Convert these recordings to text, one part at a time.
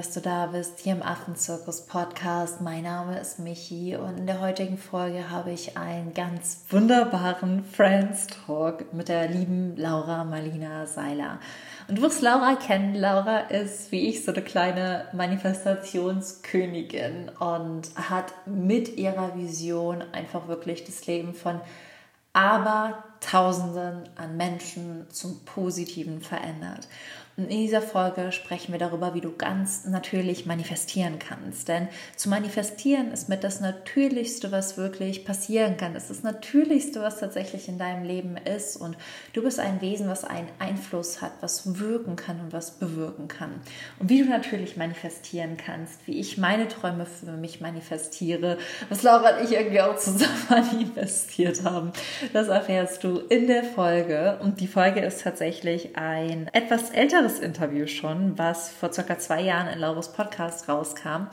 dass du da bist hier im Affenzirkus Podcast. Mein Name ist Michi und in der heutigen Folge habe ich einen ganz wunderbaren Friends Talk mit der lieben Laura Marlina Seiler. Und du wirst Laura kennen. Laura ist, wie ich, so eine kleine Manifestationskönigin und hat mit ihrer Vision einfach wirklich das Leben von aber Tausenden an Menschen zum Positiven verändert. Und in dieser Folge sprechen wir darüber, wie du ganz natürlich manifestieren kannst. Denn zu manifestieren ist mit das Natürlichste, was wirklich passieren kann. Es ist das Natürlichste, was tatsächlich in deinem Leben ist. Und du bist ein Wesen, was einen Einfluss hat, was wirken kann und was bewirken kann. Und wie du natürlich manifestieren kannst, wie ich meine Träume für mich manifestiere, was Laura und ich irgendwie auch zusammen manifestiert haben, das erfährst du in der Folge. Und die Folge ist tatsächlich ein etwas älteres Interview schon, was vor circa zwei Jahren in Laura's Podcast rauskam.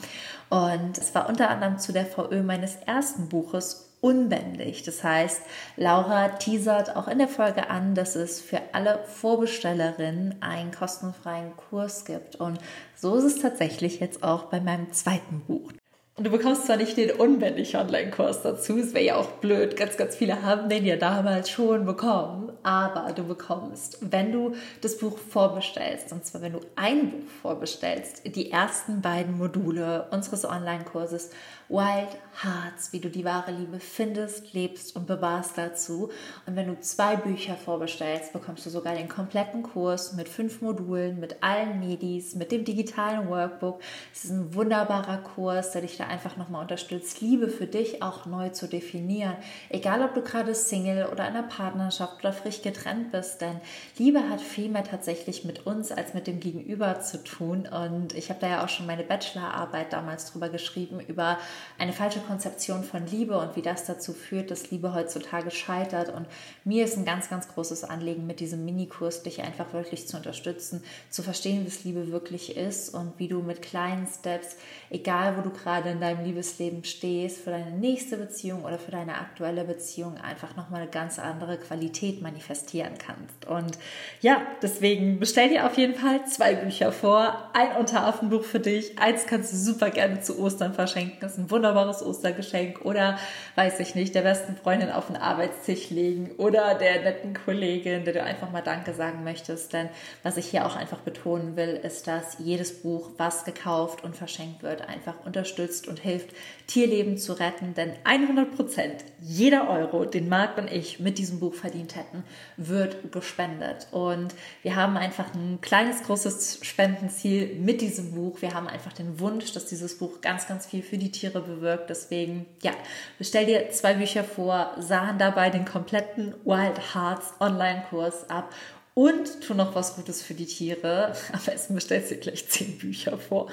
Und es war unter anderem zu der VÖ meines ersten Buches unbändig. Das heißt, Laura teasert auch in der Folge an, dass es für alle Vorbestellerinnen einen kostenfreien Kurs gibt. Und so ist es tatsächlich jetzt auch bei meinem zweiten Buch. Und du bekommst zwar nicht den unbändig Online-Kurs dazu, es wäre ja auch blöd, ganz, ganz viele haben den ja damals schon bekommen, aber du bekommst, wenn du das Buch vorbestellst, und zwar wenn du ein Buch vorbestellst, die ersten beiden Module unseres Online-Kurses Wild Hearts, wie du die wahre Liebe findest, lebst und bewahrst dazu. Und wenn du zwei Bücher vorbestellst, bekommst du sogar den kompletten Kurs mit fünf Modulen, mit allen Medis, mit dem digitalen Workbook. Es ist ein wunderbarer Kurs, der dich da einfach nochmal unterstützt, Liebe für dich auch neu zu definieren. Egal, ob du gerade Single oder in einer Partnerschaft oder frisch getrennt bist, denn Liebe hat viel mehr tatsächlich mit uns als mit dem Gegenüber zu tun. Und ich habe da ja auch schon meine Bachelorarbeit damals drüber geschrieben, über eine falsche Konzeption von Liebe und wie das dazu führt, dass Liebe heutzutage scheitert. Und mir ist ein ganz, ganz großes Anliegen, mit diesem Minikurs dich einfach wirklich zu unterstützen, zu verstehen, was Liebe wirklich ist und wie du mit kleinen Steps, egal wo du gerade in deinem Liebesleben stehst, für deine nächste Beziehung oder für deine aktuelle Beziehung einfach nochmal eine ganz andere Qualität manifestieren kannst. Und ja, deswegen bestell dir auf jeden Fall zwei Bücher vor. Ein Unteraffenbuch für dich. Eins kannst du super gerne zu Ostern verschenken. Das ist ein wunderbares Ostergeschenk oder, weiß ich nicht, der besten Freundin auf den Arbeitstisch legen oder der netten Kollegin, der du einfach mal Danke sagen möchtest. Denn was ich hier auch einfach betonen will, ist, dass jedes Buch, was gekauft und verschenkt wird, einfach unterstützt und hilft, Tierleben zu retten. Denn 100 Prozent jeder Euro, den Marc und ich mit diesem Buch verdient hätten, wird gespendet. Und wir haben einfach ein kleines, großes Spendenziel mit diesem Buch. Wir haben einfach den Wunsch, dass dieses Buch ganz, ganz viel für die Tiere bewirkt. Deswegen, ja, bestell dir zwei Bücher vor, sahen dabei den kompletten Wild Hearts Online-Kurs ab und tu noch was Gutes für die Tiere. Am besten bestellst du dir gleich zehn Bücher vor,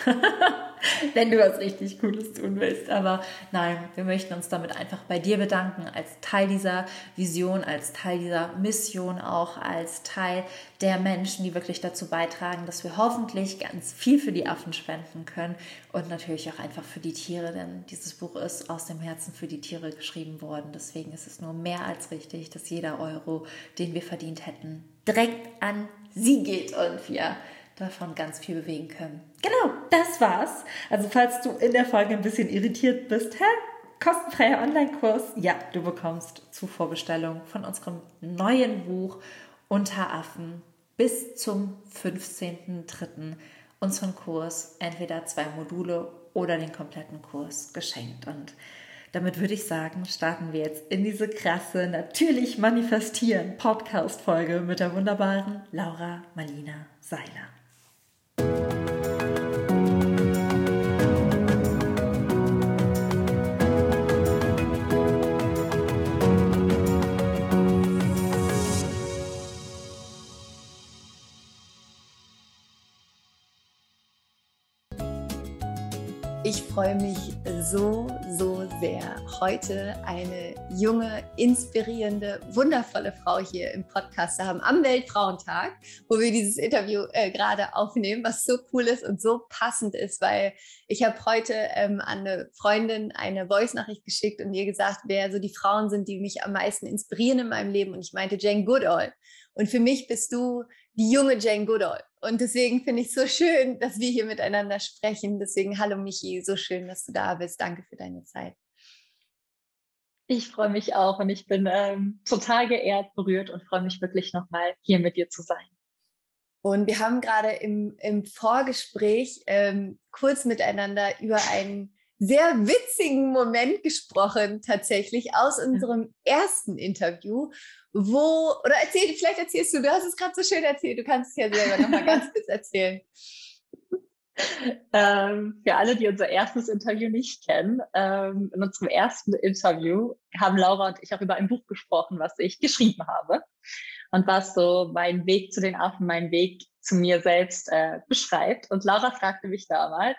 wenn du was richtig Cooles tun willst. Aber nein, wir möchten uns damit einfach bei dir bedanken, als Teil dieser Vision, als Teil dieser Mission auch, als Teil der Menschen, die wirklich dazu beitragen, dass wir hoffentlich ganz viel für die Affen spenden können und natürlich auch einfach für die Tiere, denn dieses Buch ist aus dem Herzen für die Tiere geschrieben worden. Deswegen ist es nur mehr als richtig, dass jeder Euro, den wir verdient hätten, direkt an sie geht und wir davon ganz viel bewegen können. Genau, das war's. Also falls du in der Folge ein bisschen irritiert bist, hä? Kostenfreier Online-Kurs. Ja, du bekommst zur Vorbestellung von unserem neuen Buch Unter Affen bis zum 15.03. unseren Kurs, entweder zwei Module oder den kompletten Kurs geschenkt. Und damit würde ich sagen, starten wir jetzt in diese krasse, natürlich manifestieren Podcast-Folge mit der wunderbaren Laura Marlina Seiler. Ich freue mich so, so sehr, heute eine junge, inspirierende, wundervolle Frau hier im Podcast zu haben am Weltfrauentag, wo wir dieses Interview äh, gerade aufnehmen, was so cool ist und so passend ist, weil ich habe heute ähm, an eine Freundin eine Voice-Nachricht geschickt und ihr gesagt, wer so die Frauen sind, die mich am meisten inspirieren in meinem Leben. Und ich meinte Jane Goodall. Und für mich bist du die junge Jane Goodall. Und deswegen finde ich es so schön, dass wir hier miteinander sprechen. Deswegen, hallo Michi, so schön, dass du da bist. Danke für deine Zeit. Ich freue mich auch und ich bin ähm, total geehrt, berührt und freue mich wirklich nochmal hier mit dir zu sein. Und wir haben gerade im, im Vorgespräch ähm, kurz miteinander über einen sehr witzigen Moment gesprochen, tatsächlich aus unserem ersten Interview, wo, oder erzähl, vielleicht erzählst du, du hast es gerade so schön erzählt, du kannst es ja selber nochmal ganz kurz erzählen. Ähm, für alle, die unser erstes Interview nicht kennen, ähm, in unserem ersten Interview haben Laura und ich auch über ein Buch gesprochen, was ich geschrieben habe und was so mein Weg zu den Affen, mein Weg zu mir selbst äh, beschreibt. Und Laura fragte mich damals,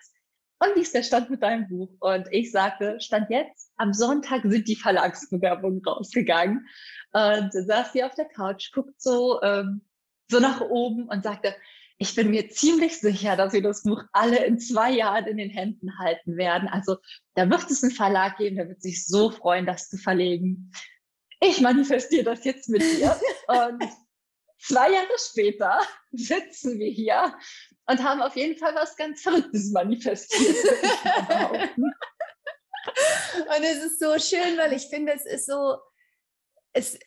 und wie ist der Stand mit deinem Buch? Und ich sagte, Stand jetzt, am Sonntag sind die Verlagsbewerbungen rausgegangen. Und saß sie auf der Couch, guckt so, ähm, so nach oben und sagte, ich bin mir ziemlich sicher, dass wir das Buch alle in zwei Jahren in den Händen halten werden. Also da wird es einen Verlag geben, der wird sich so freuen, das zu verlegen. Ich manifestiere das jetzt mit dir. Und zwei Jahre später sitzen wir hier und haben auf jeden Fall was ganz Verrücktes manifestiert. und es ist so schön, weil ich finde, es ist so, es,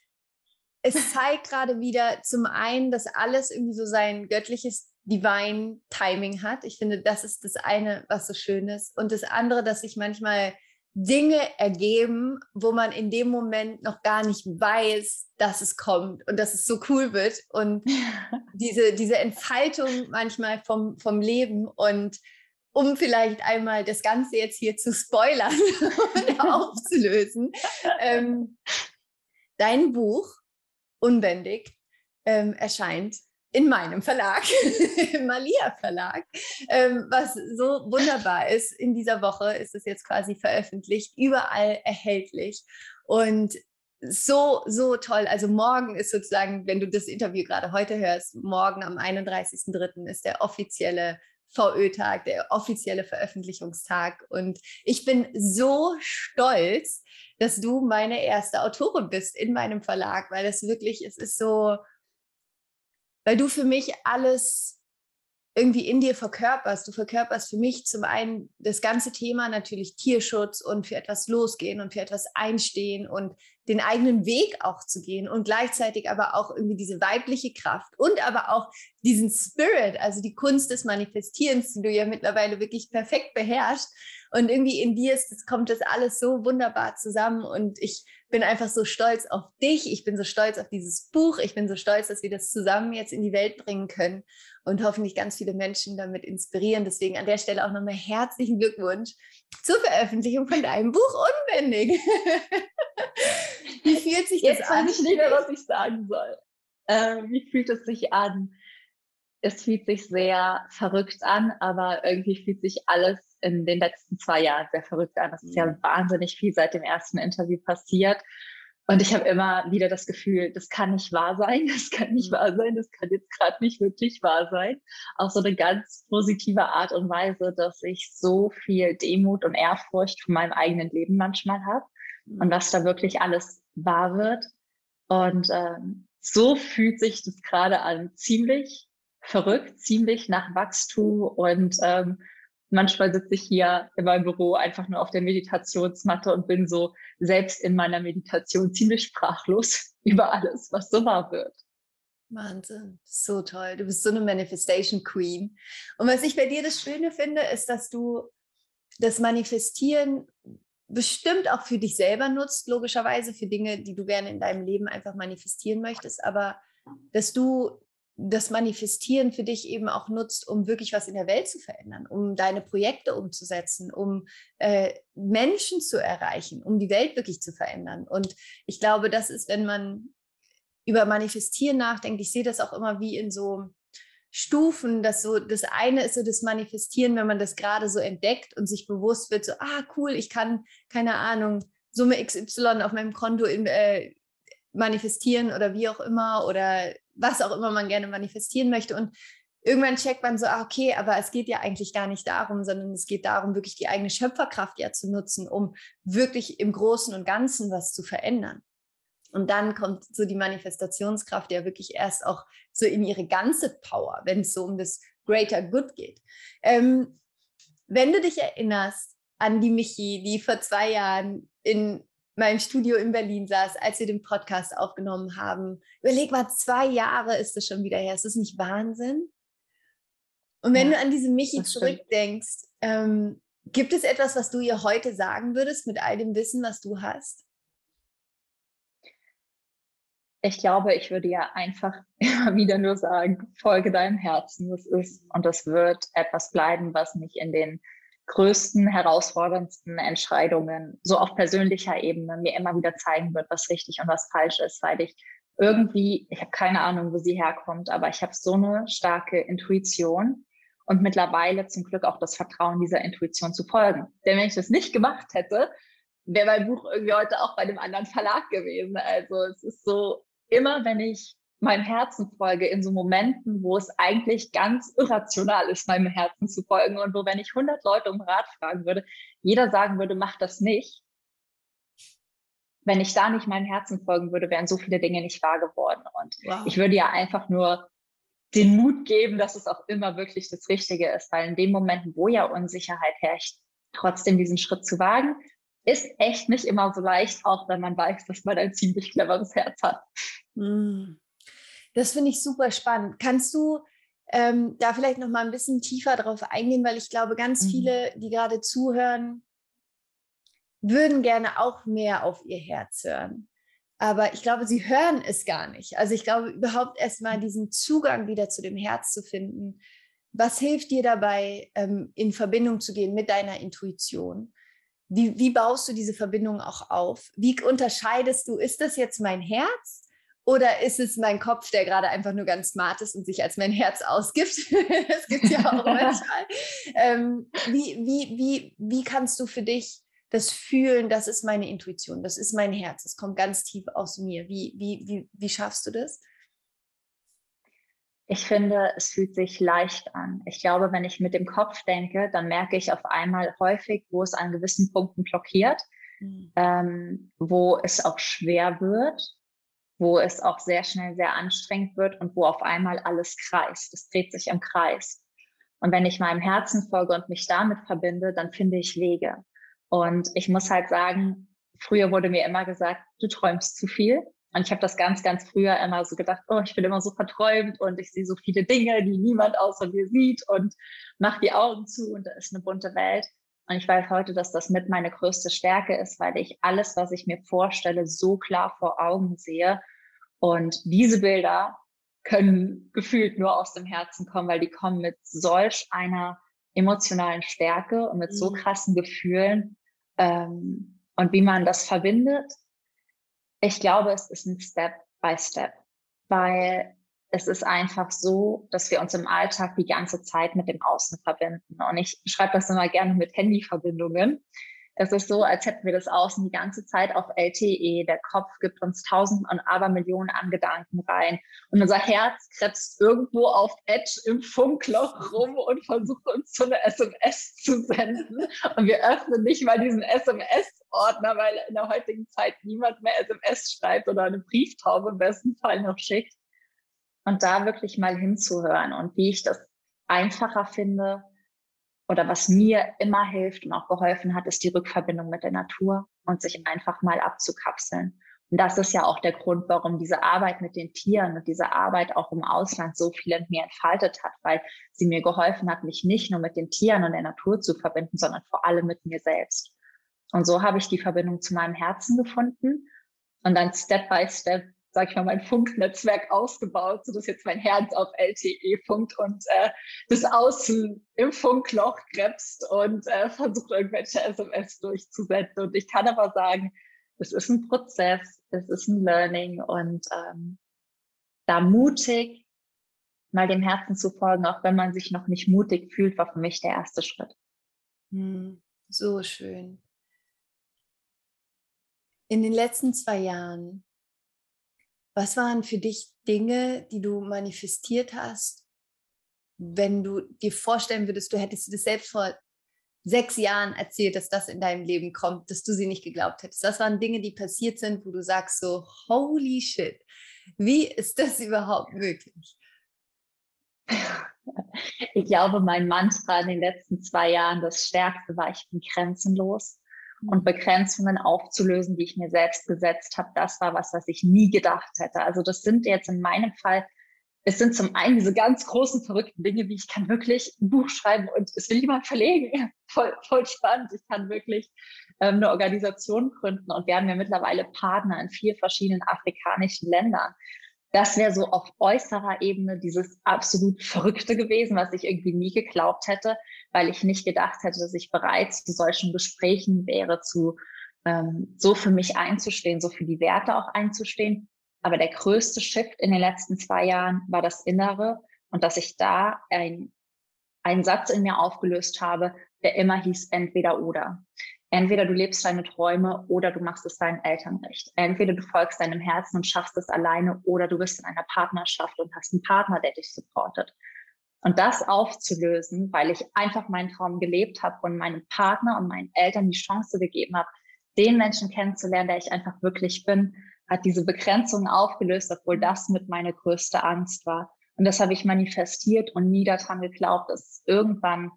es zeigt gerade wieder zum einen, dass alles irgendwie so sein göttliches Divine Timing hat. Ich finde, das ist das eine, was so schön ist. Und das andere, dass sich manchmal Dinge ergeben, wo man in dem Moment noch gar nicht weiß, dass es kommt und dass es so cool wird. Und diese, diese Entfaltung manchmal vom, vom Leben und um vielleicht einmal das Ganze jetzt hier zu spoilern und aufzulösen. Ähm, dein Buch unbändig ähm, erscheint in meinem Verlag, im Malia Verlag, ähm, was so wunderbar ist. In dieser Woche ist es jetzt quasi veröffentlicht, überall erhältlich und so, so toll. Also morgen ist sozusagen, wenn du das Interview gerade heute hörst, morgen am 31.03. ist der offizielle VÖ-Tag, der offizielle Veröffentlichungstag. Und ich bin so stolz, dass du meine erste Autorin bist in meinem Verlag, weil es wirklich, es ist so, weil du für mich alles irgendwie in dir verkörperst. Du verkörperst für mich zum einen das ganze Thema natürlich Tierschutz und für etwas losgehen und für etwas einstehen und den eigenen Weg auch zu gehen und gleichzeitig aber auch irgendwie diese weibliche Kraft und aber auch diesen Spirit, also die Kunst des Manifestierens, die du ja mittlerweile wirklich perfekt beherrschst. Und irgendwie in dir ist, das kommt das alles so wunderbar zusammen und ich bin einfach so stolz auf dich. Ich bin so stolz auf dieses Buch. Ich bin so stolz, dass wir das zusammen jetzt in die Welt bringen können und hoffentlich ganz viele Menschen damit inspirieren. Deswegen an der Stelle auch nochmal herzlichen Glückwunsch zur Veröffentlichung von deinem Buch Unbändig. wie fühlt sich das Jetzt an? Jetzt weiß ich nicht mehr, was ich sagen soll. Äh, wie fühlt es sich an? Es fühlt sich sehr verrückt an, aber irgendwie fühlt sich alles in den letzten zwei Jahren sehr verrückt an. Es ist ja mhm. wahnsinnig viel seit dem ersten Interview passiert. Und ich habe immer wieder das Gefühl, das kann nicht wahr sein, das kann nicht mhm. wahr sein, das kann jetzt gerade nicht wirklich wahr sein. Auf so eine ganz positive Art und Weise, dass ich so viel Demut und Ehrfurcht von meinem eigenen Leben manchmal habe und mhm. was da wirklich alles wahr wird. Und ähm, so fühlt sich das gerade an, ziemlich verrückt, ziemlich nach Wachstum und ähm, manchmal sitze ich hier in meinem Büro einfach nur auf der Meditationsmatte und bin so selbst in meiner Meditation ziemlich sprachlos über alles, was so wahr wird. Wahnsinn, so toll. Du bist so eine Manifestation Queen. Und was ich bei dir das Schöne finde, ist, dass du das Manifestieren bestimmt auch für dich selber nutzt, logischerweise für Dinge, die du gerne in deinem Leben einfach manifestieren möchtest, aber dass du das Manifestieren für dich eben auch nutzt, um wirklich was in der Welt zu verändern, um deine Projekte umzusetzen, um äh, Menschen zu erreichen, um die Welt wirklich zu verändern. Und ich glaube, das ist, wenn man über Manifestieren nachdenkt, ich sehe das auch immer wie in so Stufen, dass so das eine ist so das Manifestieren, wenn man das gerade so entdeckt und sich bewusst wird, so, ah, cool, ich kann, keine Ahnung, Summe XY auf meinem Konto in, äh, manifestieren oder wie auch immer oder was auch immer man gerne manifestieren möchte. Und irgendwann checkt man so, ah, okay, aber es geht ja eigentlich gar nicht darum, sondern es geht darum, wirklich die eigene Schöpferkraft ja zu nutzen, um wirklich im Großen und Ganzen was zu verändern. Und dann kommt so die Manifestationskraft ja wirklich erst auch so in ihre ganze Power, wenn es so um das Greater Good geht. Ähm, wenn du dich erinnerst an die Michi, die vor zwei Jahren in meinem Studio in Berlin saß, als wir den Podcast aufgenommen haben. Überleg mal, zwei Jahre ist es schon wieder her. Ist das nicht Wahnsinn? Und wenn ja, du an diese Michi zurückdenkst, ähm, gibt es etwas, was du ihr heute sagen würdest mit all dem Wissen, was du hast? Ich glaube, ich würde ja einfach immer wieder nur sagen, folge deinem Herzen. Das ist und das wird etwas bleiben, was mich in den größten, herausforderndsten Entscheidungen, so auf persönlicher Ebene, mir immer wieder zeigen wird, was richtig und was falsch ist, weil ich irgendwie, ich habe keine Ahnung, wo sie herkommt, aber ich habe so eine starke Intuition und mittlerweile zum Glück auch das Vertrauen, dieser Intuition zu folgen. Denn wenn ich das nicht gemacht hätte, wäre mein Buch irgendwie heute auch bei einem anderen Verlag gewesen. Also es ist so, immer wenn ich meinem Herzen folge in so Momenten, wo es eigentlich ganz irrational ist, meinem Herzen zu folgen und wo, wenn ich 100 Leute um Rat fragen würde, jeder sagen würde, mach das nicht. Wenn ich da nicht meinem Herzen folgen würde, wären so viele Dinge nicht wahr geworden. Und wow. ich würde ja einfach nur den Mut geben, dass es auch immer wirklich das Richtige ist, weil in den Momenten, wo ja Unsicherheit herrscht, trotzdem diesen Schritt zu wagen, ist echt nicht immer so leicht, auch wenn man weiß, dass man ein ziemlich cleveres Herz hat. Mm. Das finde ich super spannend. Kannst du ähm, da vielleicht noch mal ein bisschen tiefer drauf eingehen, weil ich glaube, ganz mhm. viele, die gerade zuhören, würden gerne auch mehr auf ihr Herz hören. Aber ich glaube, sie hören es gar nicht. Also ich glaube, überhaupt erstmal mhm. diesen Zugang wieder zu dem Herz zu finden. Was hilft dir dabei, ähm, in Verbindung zu gehen mit deiner Intuition? Wie, wie baust du diese Verbindung auch auf? Wie unterscheidest du, ist das jetzt mein Herz oder ist es mein Kopf, der gerade einfach nur ganz smart ist und sich als mein Herz ausgibt? das gibt es ja auch manchmal. Ähm, wie, wie, wie, wie kannst du für dich das fühlen, das ist meine Intuition, das ist mein Herz, es kommt ganz tief aus mir. Wie, wie, wie, wie schaffst du das? Ich finde, es fühlt sich leicht an. Ich glaube, wenn ich mit dem Kopf denke, dann merke ich auf einmal häufig, wo es an gewissen Punkten blockiert, mhm. ähm, wo es auch schwer wird wo es auch sehr schnell sehr anstrengend wird und wo auf einmal alles kreist. Es dreht sich im Kreis. Und wenn ich meinem Herzen folge und mich damit verbinde, dann finde ich Wege. Und ich muss halt sagen, früher wurde mir immer gesagt, du träumst zu viel. Und ich habe das ganz, ganz früher immer so gedacht, oh, ich bin immer so verträumt und ich sehe so viele Dinge, die niemand außer mir sieht und mach die Augen zu und da ist eine bunte Welt. Und ich weiß heute, dass das mit meine größte Stärke ist, weil ich alles, was ich mir vorstelle, so klar vor Augen sehe. Und diese Bilder können gefühlt nur aus dem Herzen kommen, weil die kommen mit solch einer emotionalen Stärke und mit so mhm. krassen Gefühlen. Ähm, und wie man das verbindet, ich glaube, es ist ein Step by Step, weil es ist einfach so, dass wir uns im Alltag die ganze Zeit mit dem Außen verbinden. Und ich schreibe das immer gerne mit Handyverbindungen. Es ist so, als hätten wir das Außen die ganze Zeit auf LTE. Der Kopf gibt uns tausend und Abermillionen an Gedanken rein. Und unser Herz krebst irgendwo auf Edge im Funkloch rum und versucht uns so eine SMS zu senden. Und wir öffnen nicht mal diesen SMS-Ordner, weil in der heutigen Zeit niemand mehr SMS schreibt oder eine Brieftaube im besten Fall noch schickt und da wirklich mal hinzuhören und wie ich das einfacher finde oder was mir immer hilft und auch geholfen hat, ist die Rückverbindung mit der Natur und sich einfach mal abzukapseln. Und das ist ja auch der Grund, warum diese Arbeit mit den Tieren und diese Arbeit auch im Ausland so viel in mir entfaltet hat, weil sie mir geholfen hat, mich nicht nur mit den Tieren und der Natur zu verbinden, sondern vor allem mit mir selbst. Und so habe ich die Verbindung zu meinem Herzen gefunden und dann Step by Step sag ich mal, mein Funknetzwerk ausgebaut, sodass jetzt mein Herz auf LTE funkt und äh, bis außen im Funkloch krebst und äh, versucht, irgendwelche SMS durchzusenden. Und ich kann aber sagen, es ist ein Prozess, es ist ein Learning und ähm, da mutig mal dem Herzen zu folgen, auch wenn man sich noch nicht mutig fühlt, war für mich der erste Schritt. Hm, so schön. In den letzten zwei Jahren was waren für dich Dinge, die du manifestiert hast, wenn du dir vorstellen würdest, du hättest dir das selbst vor sechs Jahren erzählt, dass das in deinem Leben kommt, dass du sie nicht geglaubt hättest. Das waren Dinge, die passiert sind, wo du sagst so, holy shit, wie ist das überhaupt möglich? Ich glaube, mein Mantra in den letzten zwei Jahren, das Stärkste war, ich bin grenzenlos. Und Begrenzungen aufzulösen, die ich mir selbst gesetzt habe, das war was, was ich nie gedacht hätte. Also das sind jetzt in meinem Fall es sind zum einen diese ganz großen, verrückten Dinge, wie ich kann wirklich ein Buch schreiben und es will jemand verlegen. Voll, voll spannend. Ich kann wirklich ähm, eine Organisation gründen und wir haben ja mittlerweile Partner in vier verschiedenen afrikanischen Ländern. Das wäre so auf äußerer Ebene dieses absolut Verrückte gewesen, was ich irgendwie nie geglaubt hätte, weil ich nicht gedacht hätte, dass ich bereit zu solchen Gesprächen wäre, zu ähm, so für mich einzustehen, so für die Werte auch einzustehen. Aber der größte Shift in den letzten zwei Jahren war das Innere und dass ich da ein, einen Satz in mir aufgelöst habe, der immer hieß entweder oder. Entweder du lebst deine Träume oder du machst es deinen Eltern recht. Entweder du folgst deinem Herzen und schaffst es alleine oder du bist in einer Partnerschaft und hast einen Partner, der dich supportet. Und das aufzulösen, weil ich einfach meinen Traum gelebt habe und meinem Partner und meinen Eltern die Chance gegeben habe, den Menschen kennenzulernen, der ich einfach wirklich bin, hat diese Begrenzung aufgelöst, obwohl das mit meine größte Angst war. Und das habe ich manifestiert und nie daran geglaubt, dass irgendwann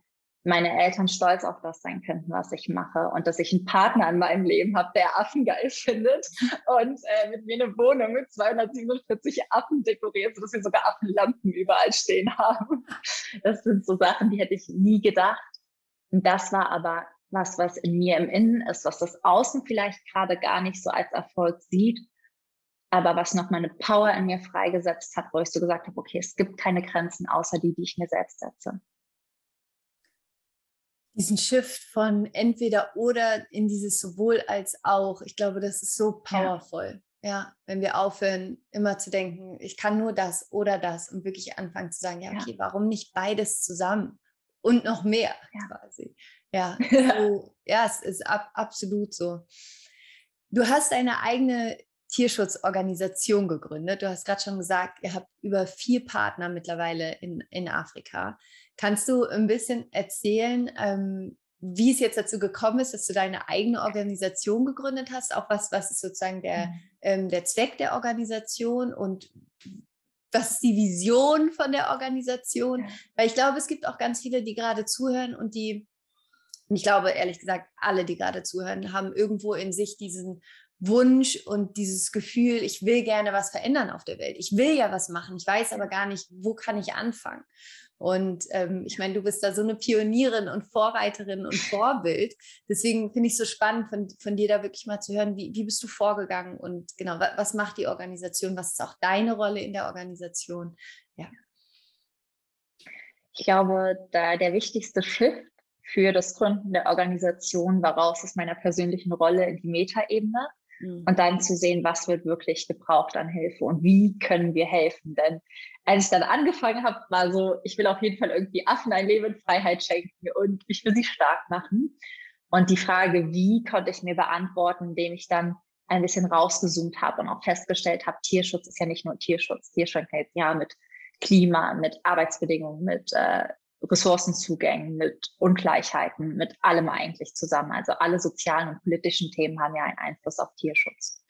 meine Eltern stolz auf das sein könnten, was ich mache und dass ich einen Partner in meinem Leben habe, der Affen geil findet und äh, mit mir eine Wohnung mit 247 Affen dekoriert, sodass wir sogar Affenlampen überall stehen haben. Das sind so Sachen, die hätte ich nie gedacht. Und das war aber was, was in mir im Innen ist, was das Außen vielleicht gerade gar nicht so als Erfolg sieht, aber was noch meine Power in mir freigesetzt hat, wo ich so gesagt habe, okay, es gibt keine Grenzen außer die, die ich mir selbst setze. Diesen Shift von entweder oder in dieses sowohl als auch, ich glaube, das ist so powerful. Ja. ja, wenn wir aufhören, immer zu denken, ich kann nur das oder das und wirklich anfangen zu sagen, ja, okay, ja. warum nicht beides zusammen und noch mehr ja. quasi. Ja, so, ja, es ist ab, absolut so. Du hast eine eigene Tierschutzorganisation gegründet. Du hast gerade schon gesagt, ihr habt über vier Partner mittlerweile in, in Afrika. Kannst du ein bisschen erzählen, ähm, wie es jetzt dazu gekommen ist, dass du deine eigene Organisation gegründet hast? Auch was, was ist sozusagen der, mhm. ähm, der Zweck der Organisation und was ist die Vision von der Organisation? Weil ich glaube, es gibt auch ganz viele, die gerade zuhören und die, ich glaube ehrlich gesagt, alle, die gerade zuhören, haben irgendwo in sich diesen Wunsch und dieses Gefühl, ich will gerne was verändern auf der Welt. Ich will ja was machen, ich weiß aber gar nicht, wo kann ich anfangen. Und ähm, ich meine, du bist da so eine Pionierin und Vorreiterin und Vorbild. Deswegen finde ich es so spannend, von, von dir da wirklich mal zu hören, wie, wie bist du vorgegangen und genau, was, was macht die Organisation? Was ist auch deine Rolle in der Organisation? Ja. Ich glaube, da der wichtigste Shift für das Gründen der Organisation war raus aus meiner persönlichen Rolle in die Metaebene Mhm. Und dann zu sehen, was wird wirklich gebraucht an Hilfe und wie können wir helfen. Denn als ich dann angefangen habe, war so, ich will auf jeden Fall irgendwie Affen ein Leben in Freiheit schenken und ich will sie stark machen. Und die Frage, wie, konnte ich mir beantworten, indem ich dann ein bisschen rausgezoomt habe und auch festgestellt habe, Tierschutz ist ja nicht nur Tierschutz. Tierschutz hängt ja mit Klima, mit Arbeitsbedingungen, mit äh, Ressourcenzugängen, mit Ungleichheiten, mit allem eigentlich zusammen. Also alle sozialen und politischen Themen haben ja einen Einfluss auf Tierschutz.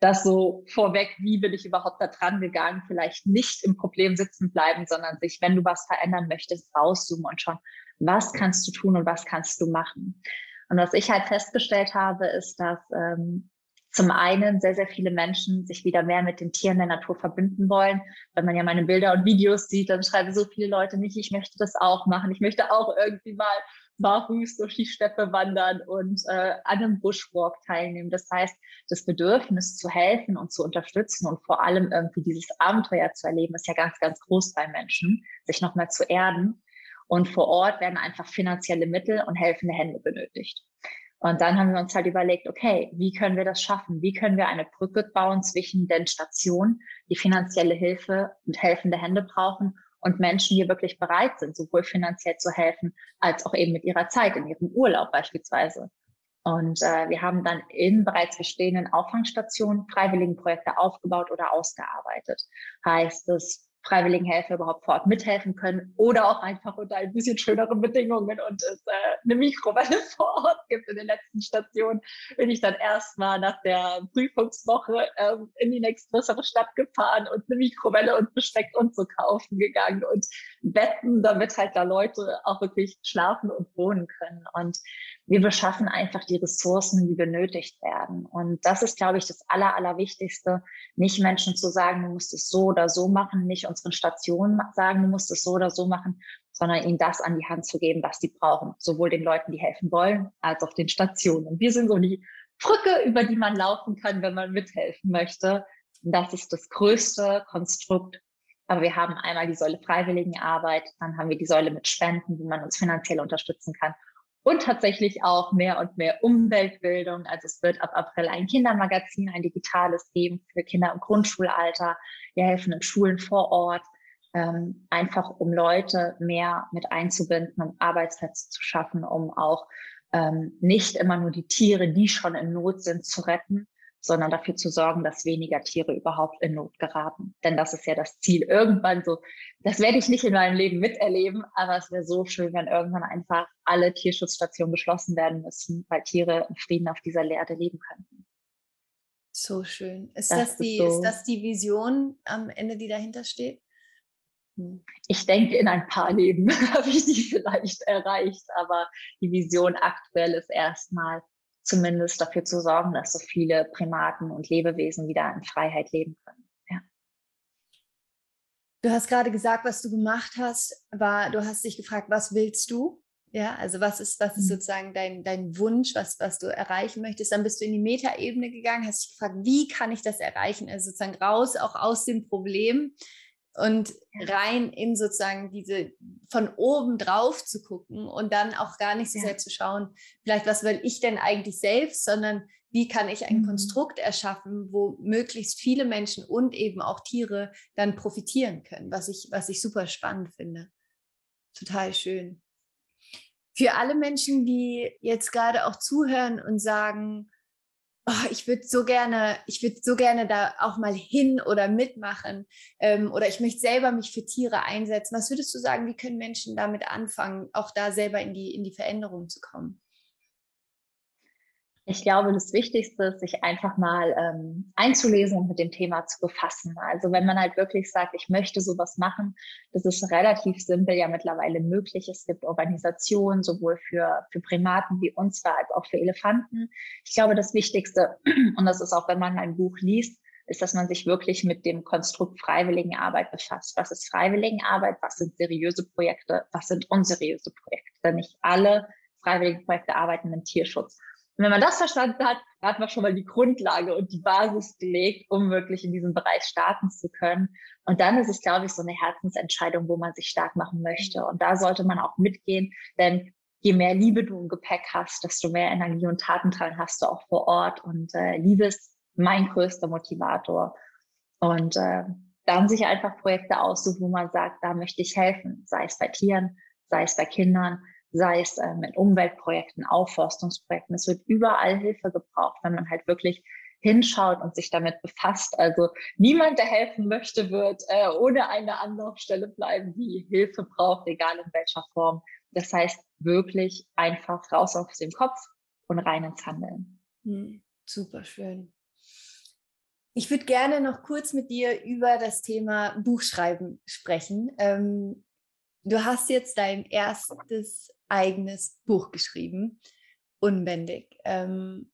Das so vorweg, wie bin ich überhaupt da dran gegangen? Vielleicht nicht im Problem sitzen bleiben, sondern sich, wenn du was verändern möchtest, rauszoomen und schauen, was kannst du tun und was kannst du machen? Und was ich halt festgestellt habe, ist, dass ähm, zum einen sehr, sehr viele Menschen sich wieder mehr mit den Tieren der Natur verbinden wollen. Wenn man ja meine Bilder und Videos sieht, dann schreiben so viele Leute nicht, ich möchte das auch machen. Ich möchte auch irgendwie mal barfuß durch die Steppe wandern und äh, an einem Bushwalk teilnehmen. Das heißt, das Bedürfnis zu helfen und zu unterstützen und vor allem irgendwie dieses Abenteuer zu erleben, ist ja ganz, ganz groß bei Menschen, sich nochmal zu erden. Und vor Ort werden einfach finanzielle Mittel und helfende Hände benötigt. Und dann haben wir uns halt überlegt, okay, wie können wir das schaffen? Wie können wir eine Brücke bauen zwischen den Stationen, die finanzielle Hilfe und helfende Hände brauchen und Menschen, die wirklich bereit sind, sowohl finanziell zu helfen, als auch eben mit ihrer Zeit, in ihrem Urlaub beispielsweise. Und äh, wir haben dann in bereits bestehenden Auffangstationen Freiwilligenprojekte aufgebaut oder ausgearbeitet. Heißt es Freiwilligenhelfer überhaupt vor Ort mithelfen können oder auch einfach unter ein bisschen schöneren Bedingungen und es äh, eine Mikrowelle vor Ort gibt. In den letzten Stationen bin ich dann erstmal nach der Prüfungswoche ähm, in die nächstgrößere Stadt gefahren und eine Mikrowelle und Besteck und so kaufen gegangen und Betten, damit halt da Leute auch wirklich schlafen und wohnen können. Und wir beschaffen einfach die Ressourcen, die benötigt werden. Und das ist, glaube ich, das Aller, Allerwichtigste, nicht Menschen zu sagen, du musst es so oder so machen, nicht unseren Stationen sagen, du musst es so oder so machen, sondern ihnen das an die Hand zu geben, was sie brauchen. Sowohl den Leuten, die helfen wollen, als auch den Stationen. Und wir sind so die Brücke, über die man laufen kann, wenn man mithelfen möchte. Und das ist das größte Konstrukt. Aber wir haben einmal die Säule Freiwilligenarbeit, dann haben wir die Säule mit Spenden, wie man uns finanziell unterstützen kann und tatsächlich auch mehr und mehr Umweltbildung. Also es wird ab April ein Kindermagazin, ein digitales geben für Kinder im Grundschulalter. Wir helfen in Schulen vor Ort, ähm, einfach um Leute mehr mit einzubinden, um Arbeitsplätze zu schaffen, um auch ähm, nicht immer nur die Tiere, die schon in Not sind, zu retten, sondern dafür zu sorgen, dass weniger Tiere überhaupt in Not geraten. Denn das ist ja das Ziel. Irgendwann so, das werde ich nicht in meinem Leben miterleben, aber es wäre so schön, wenn irgendwann einfach alle Tierschutzstationen geschlossen werden müssen, weil Tiere in Frieden auf dieser Erde leben könnten. So schön. Ist das, das die, ist, so, ist das die Vision am Ende, die dahinter steht? Hm. Ich denke, in ein paar Leben habe ich die vielleicht erreicht, aber die Vision aktuell ist erstmal zumindest dafür zu sorgen, dass so viele Primaten und Lebewesen wieder in Freiheit leben können. Ja. Du hast gerade gesagt, was du gemacht hast, war, du hast dich gefragt, was willst du? Ja, also was ist, was ist mhm. sozusagen dein, dein Wunsch, was, was du erreichen möchtest? Dann bist du in die Metaebene gegangen, hast dich gefragt, wie kann ich das erreichen? Also sozusagen raus auch aus dem Problem und rein in sozusagen diese von oben drauf zu gucken und dann auch gar nicht so sehr zu schauen, vielleicht was will ich denn eigentlich selbst, sondern wie kann ich ein mhm. Konstrukt erschaffen, wo möglichst viele Menschen und eben auch Tiere dann profitieren können, was ich, was ich super spannend finde. Total schön. Für alle Menschen, die jetzt gerade auch zuhören und sagen, oh, ich würde so gerne, ich würde so gerne da auch mal hin oder mitmachen ähm, oder ich möchte selber mich für Tiere einsetzen. Was würdest du sagen, wie können Menschen damit anfangen, auch da selber in die, in die Veränderung zu kommen? Ich glaube, das Wichtigste ist, sich einfach mal ähm, einzulesen und mit dem Thema zu befassen. Also wenn man halt wirklich sagt, ich möchte sowas machen, das ist relativ simpel ja mittlerweile möglich. Es gibt Organisationen sowohl für, für Primaten wie uns als auch für Elefanten. Ich glaube, das Wichtigste, und das ist auch, wenn man ein Buch liest, ist, dass man sich wirklich mit dem Konstrukt Freiwilligenarbeit befasst. Was ist Freiwilligenarbeit? Was sind seriöse Projekte? Was sind unseriöse Projekte? Denn nicht alle Freiwilligenprojekte arbeiten im Tierschutz. Und wenn man das verstanden hat, hat man schon mal die Grundlage und die Basis gelegt, um wirklich in diesem Bereich starten zu können. Und dann ist es, glaube ich, so eine Herzensentscheidung, wo man sich stark machen möchte. Und da sollte man auch mitgehen, denn je mehr Liebe du im Gepäck hast, desto mehr Energie und Tatendrang hast du auch vor Ort. Und äh, Liebe ist mein größter Motivator. Und äh, dann sich einfach Projekte aussuchen, wo man sagt, da möchte ich helfen, sei es bei Tieren, sei es bei Kindern, sei es äh, mit Umweltprojekten, Aufforstungsprojekten. Es wird überall Hilfe gebraucht, wenn man halt wirklich hinschaut und sich damit befasst. Also niemand, der helfen möchte, wird äh, ohne eine Anlaufstelle bleiben, die Hilfe braucht, egal in welcher Form. Das heißt wirklich einfach raus aus dem Kopf und rein ins Handeln. Hm, super schön. Ich würde gerne noch kurz mit dir über das Thema Buchschreiben sprechen. Ähm, du hast jetzt dein erstes eigenes Buch geschrieben, unbändig. Ähm,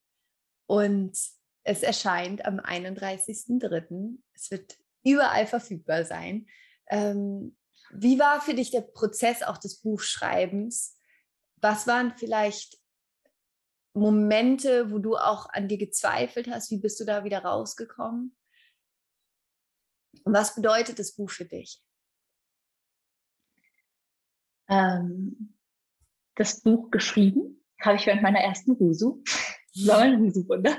und es erscheint am 31.03. Es wird überall verfügbar sein. Ähm, wie war für dich der Prozess auch des Buchschreibens? Was waren vielleicht Momente, wo du auch an dir gezweifelt hast? Wie bist du da wieder rausgekommen? Und was bedeutet das Buch für dich? Ähm, das Buch geschrieben, habe ich während meiner ersten Rusu, Sommerrusu-Wunder,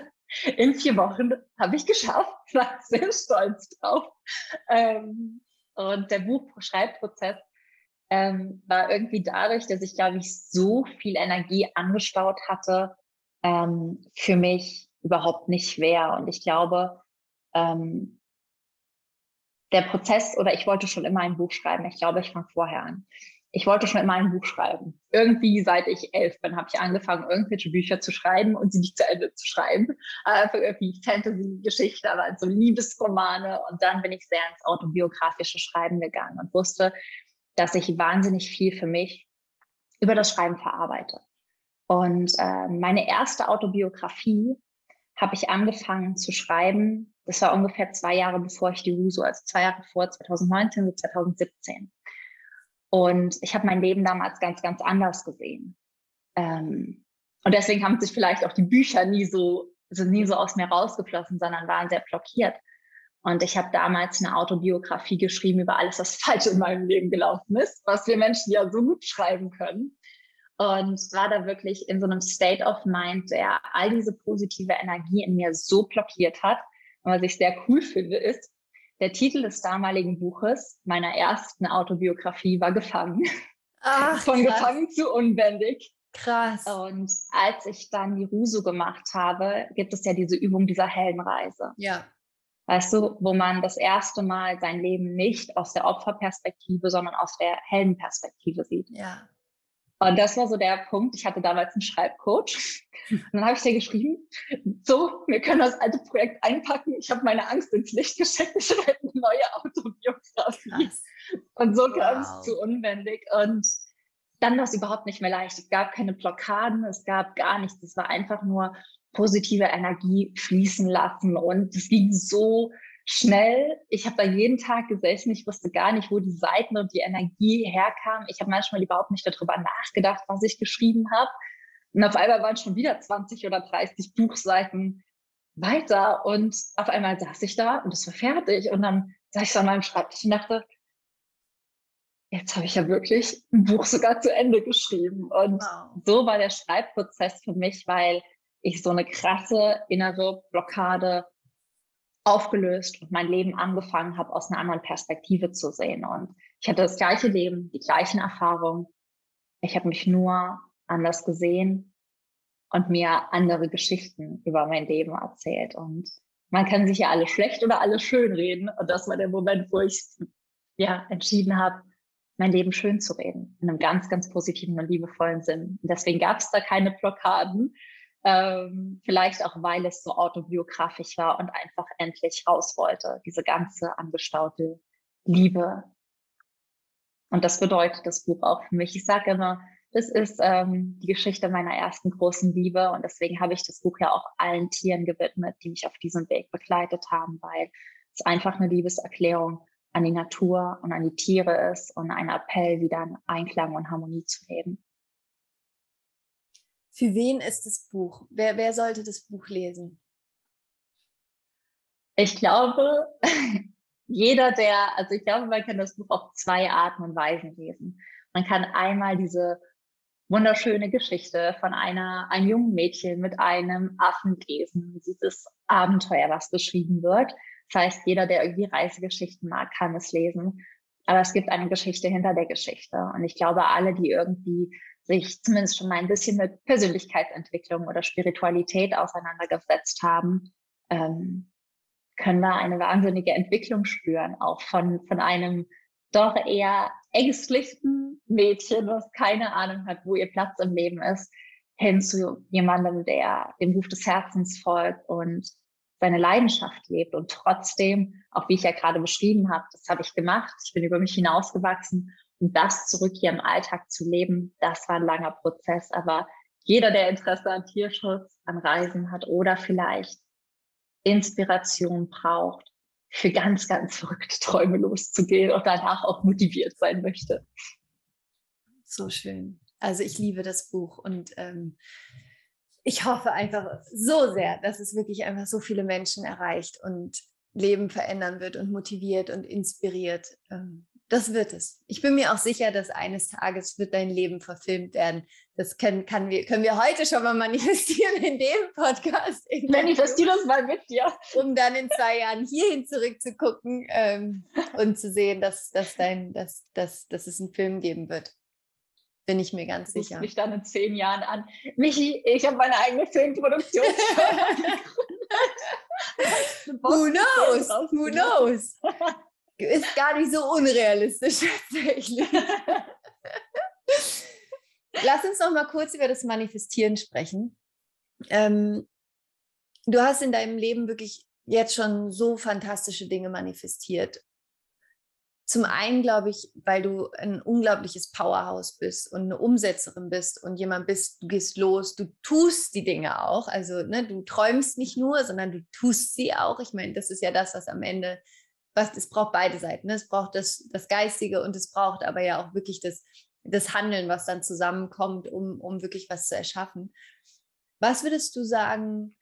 in vier Wochen habe ich geschafft, war sehr stolz drauf. Ähm, und der Buchschreibprozess ähm, war irgendwie dadurch, dass ich, glaube ich, so viel Energie angestaut hatte, ähm, für mich überhaupt nicht schwer. Und ich glaube, ähm, der Prozess oder ich wollte schon immer ein Buch schreiben. Ich glaube, ich fange vorher an. Ich wollte schon immer ein Buch schreiben. Irgendwie seit ich elf bin, habe ich angefangen, irgendwelche Bücher zu schreiben und sie nicht zu Ende zu schreiben. Einfach irgendwie Fantasy-Geschichte, aber so Liebesromane. Und dann bin ich sehr ins autobiografische Schreiben gegangen und wusste, dass ich wahnsinnig viel für mich über das Schreiben verarbeite. Und äh, meine erste Autobiografie habe ich angefangen zu schreiben. Das war ungefähr zwei Jahre bevor ich die Ruso, also zwei Jahre vor 2019 bis 2017. Und ich habe mein Leben damals ganz, ganz anders gesehen. Ähm, und deswegen haben sich vielleicht auch die Bücher nie so, sind nie so aus mir rausgeflossen, sondern waren sehr blockiert. Und ich habe damals eine Autobiografie geschrieben über alles, was falsch in meinem Leben gelaufen ist, was wir Menschen ja so gut schreiben können und war da wirklich in so einem State of Mind, der all diese positive Energie in mir so blockiert hat. Und was ich sehr cool finde, ist, der Titel des damaligen Buches, meiner ersten Autobiografie, war Gefangen. Ach, Von krass. Gefangen zu unbändig. Krass. Und als ich dann die Ruso gemacht habe, gibt es ja diese Übung dieser Heldenreise. Ja. Weißt du, wo man das erste Mal sein Leben nicht aus der Opferperspektive, sondern aus der Heldenperspektive sieht. Ja. Und das war so der Punkt. Ich hatte damals einen Schreibcoach. Und dann habe ich dir geschrieben, so, wir können das alte Projekt einpacken. Ich habe meine Angst ins Licht geschickt. Ich schreibe eine neue Autobiografie. Krass. Und so wow. kam es zu unwendig. Und dann war es überhaupt nicht mehr leicht. Es gab keine Blockaden, es gab gar nichts. Es war einfach nur positive Energie fließen lassen. Und es ging so schnell. Ich habe da jeden Tag gesessen. Ich wusste gar nicht, wo die Seiten und die Energie herkam. Ich habe manchmal überhaupt nicht darüber nachgedacht, was ich geschrieben habe. Und auf einmal waren schon wieder 20 oder 30 Buchseiten weiter. Und auf einmal saß ich da und es war fertig. Und dann saß ich so an meinem Schreibtisch und dachte, jetzt habe ich ja wirklich ein Buch sogar zu Ende geschrieben. Und wow. so war der Schreibprozess für mich, weil ich so eine krasse innere Blockade aufgelöst und mein Leben angefangen habe, aus einer anderen Perspektive zu sehen. Und ich hatte das gleiche Leben, die gleichen Erfahrungen. Ich habe mich nur anders gesehen und mir andere Geschichten über mein Leben erzählt. Und man kann sich ja alles schlecht oder alles schön reden. Und das war der Moment, wo ich ja entschieden habe, mein Leben schön zu reden. In einem ganz, ganz positiven und liebevollen Sinn. Und deswegen gab es da keine Blockaden, ähm, vielleicht auch, weil es so autobiografisch war und einfach endlich raus wollte, diese ganze angestaute Liebe. Und das bedeutet das Buch auch für mich. Ich sage immer, das ist ähm, die Geschichte meiner ersten großen Liebe und deswegen habe ich das Buch ja auch allen Tieren gewidmet, die mich auf diesem Weg begleitet haben, weil es einfach eine Liebeserklärung an die Natur und an die Tiere ist und ein Appell, wieder in Einklang und Harmonie zu leben. Für wen ist das Buch? Wer, wer sollte das Buch lesen? Ich glaube, jeder, der, also ich glaube, man kann das Buch auf zwei Arten und Weisen lesen. Man kann einmal diese wunderschöne Geschichte von einer, einem jungen Mädchen mit einem Affen lesen, dieses Abenteuer, was beschrieben wird. Das heißt, jeder, der irgendwie Reisegeschichten mag, kann es lesen. Aber es gibt eine Geschichte hinter der Geschichte. Und ich glaube, alle, die irgendwie sich zumindest schon mal ein bisschen mit Persönlichkeitsentwicklung oder Spiritualität auseinandergesetzt haben, ähm, können da eine wahnsinnige Entwicklung spüren, auch von, von einem doch eher ängstlichen Mädchen, was keine Ahnung hat, wo ihr Platz im Leben ist, hin zu jemandem, der dem Ruf des Herzens folgt und seine Leidenschaft lebt und trotzdem, auch wie ich ja gerade beschrieben habe, das habe ich gemacht, ich bin über mich hinausgewachsen das zurück hier im Alltag zu leben, das war ein langer Prozess. Aber jeder, der Interesse an Tierschutz, an Reisen hat oder vielleicht Inspiration braucht, für ganz, ganz verrückte Träume loszugehen und danach auch motiviert sein möchte. So schön. Also ich liebe das Buch und ähm, ich hoffe einfach so sehr, dass es wirklich einfach so viele Menschen erreicht und Leben verändern wird und motiviert und inspiriert. Ähm, das wird es. Ich bin mir auch sicher, dass eines Tages wird dein Leben verfilmt werden. Das können, wir, können wir heute schon mal manifestieren in dem Podcast. Manifestier das mal mit dir. Um dann in zwei Jahren hierhin zurückzugucken ähm, und zu sehen, dass, dass, dein, dass, dass, dass es einen Film geben wird. Bin ich mir ganz sicher. Ich mich dann in zehn Jahren an. Michi, ich habe meine eigene Filmproduktion. Who knows? Who knows? ist gar nicht so unrealistisch tatsächlich. Lass uns noch mal kurz über das Manifestieren sprechen. Ähm, du hast in deinem Leben wirklich jetzt schon so fantastische Dinge manifestiert. Zum einen glaube ich, weil du ein unglaubliches Powerhouse bist und eine Umsetzerin bist und jemand bist, du gehst los, du tust die Dinge auch. Also ne, du träumst nicht nur, sondern du tust sie auch. Ich meine, das ist ja das, was am Ende, was es braucht beide Seiten. Ne? Es braucht das, das Geistige und es braucht aber ja auch wirklich das, das Handeln, was dann zusammenkommt, um, um wirklich was zu erschaffen. Was würdest du sagen,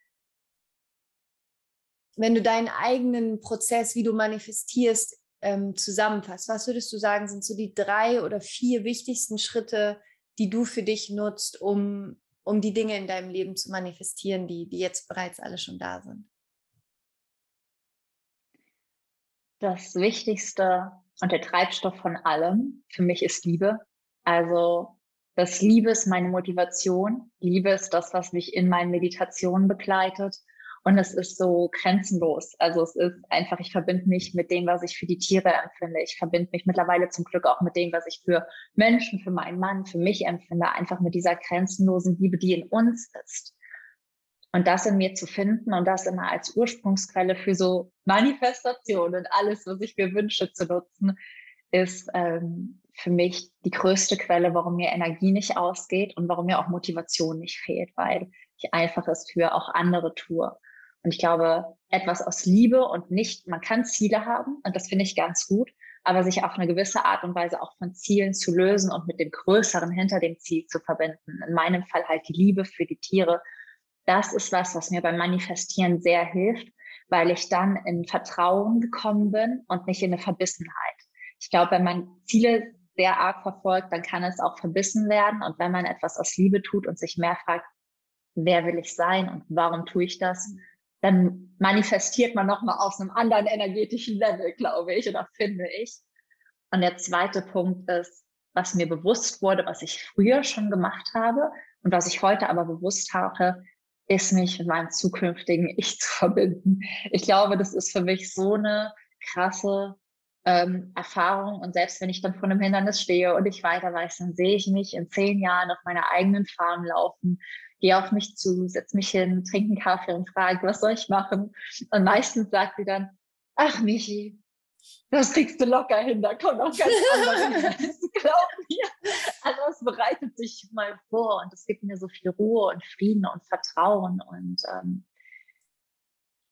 wenn du deinen eigenen Prozess, wie du manifestierst, ähm, zusammenfasst, was würdest du sagen, sind so die drei oder vier wichtigsten Schritte, die du für dich nutzt, um, um die Dinge in deinem Leben zu manifestieren, die, die jetzt bereits alle schon da sind? Das Wichtigste und der Treibstoff von allem für mich ist Liebe. Also das Liebe ist meine Motivation. Liebe ist das, was mich in meinen Meditationen begleitet. Und es ist so grenzenlos. Also es ist einfach, ich verbinde mich mit dem, was ich für die Tiere empfinde. Ich verbinde mich mittlerweile zum Glück auch mit dem, was ich für Menschen, für meinen Mann, für mich empfinde. Einfach mit dieser grenzenlosen Liebe, die in uns ist. Und das in mir zu finden und das immer als Ursprungsquelle für so Manifestationen, alles, was ich mir wünsche zu nutzen, ist ähm, für mich die größte Quelle, warum mir Energie nicht ausgeht und warum mir auch Motivation nicht fehlt, weil ich einfach es für auch andere tue. Und ich glaube, etwas aus Liebe und nicht, man kann Ziele haben und das finde ich ganz gut, aber sich auf eine gewisse Art und Weise auch von Zielen zu lösen und mit dem Größeren hinter dem Ziel zu verbinden. In meinem Fall halt die Liebe für die Tiere. Das ist was, was mir beim Manifestieren sehr hilft, weil ich dann in Vertrauen gekommen bin und nicht in eine Verbissenheit. Ich glaube, wenn man Ziele sehr arg verfolgt, dann kann es auch verbissen werden. Und wenn man etwas aus Liebe tut und sich mehr fragt, wer will ich sein und warum tue ich das, dann manifestiert man nochmal aus einem anderen energetischen Level, glaube ich, oder finde ich. Und der zweite Punkt ist, was mir bewusst wurde, was ich früher schon gemacht habe und was ich heute aber bewusst habe, ist mich mit meinem zukünftigen Ich zu verbinden. Ich glaube, das ist für mich so eine krasse ähm, Erfahrung. Und selbst wenn ich dann vor einem Hindernis stehe und ich weiter weiß, dann sehe ich mich in zehn Jahren auf meiner eigenen Farm laufen gehe auf mich zu, setze mich hin, trinke einen Kaffee und frage, was soll ich machen? Und meistens sagt sie dann, ach Michi, das kriegst du locker hin, da kommt auch ganz andere. Glaub mir. Also es bereitet sich mal vor und es gibt mir so viel Ruhe und Frieden und Vertrauen und ähm,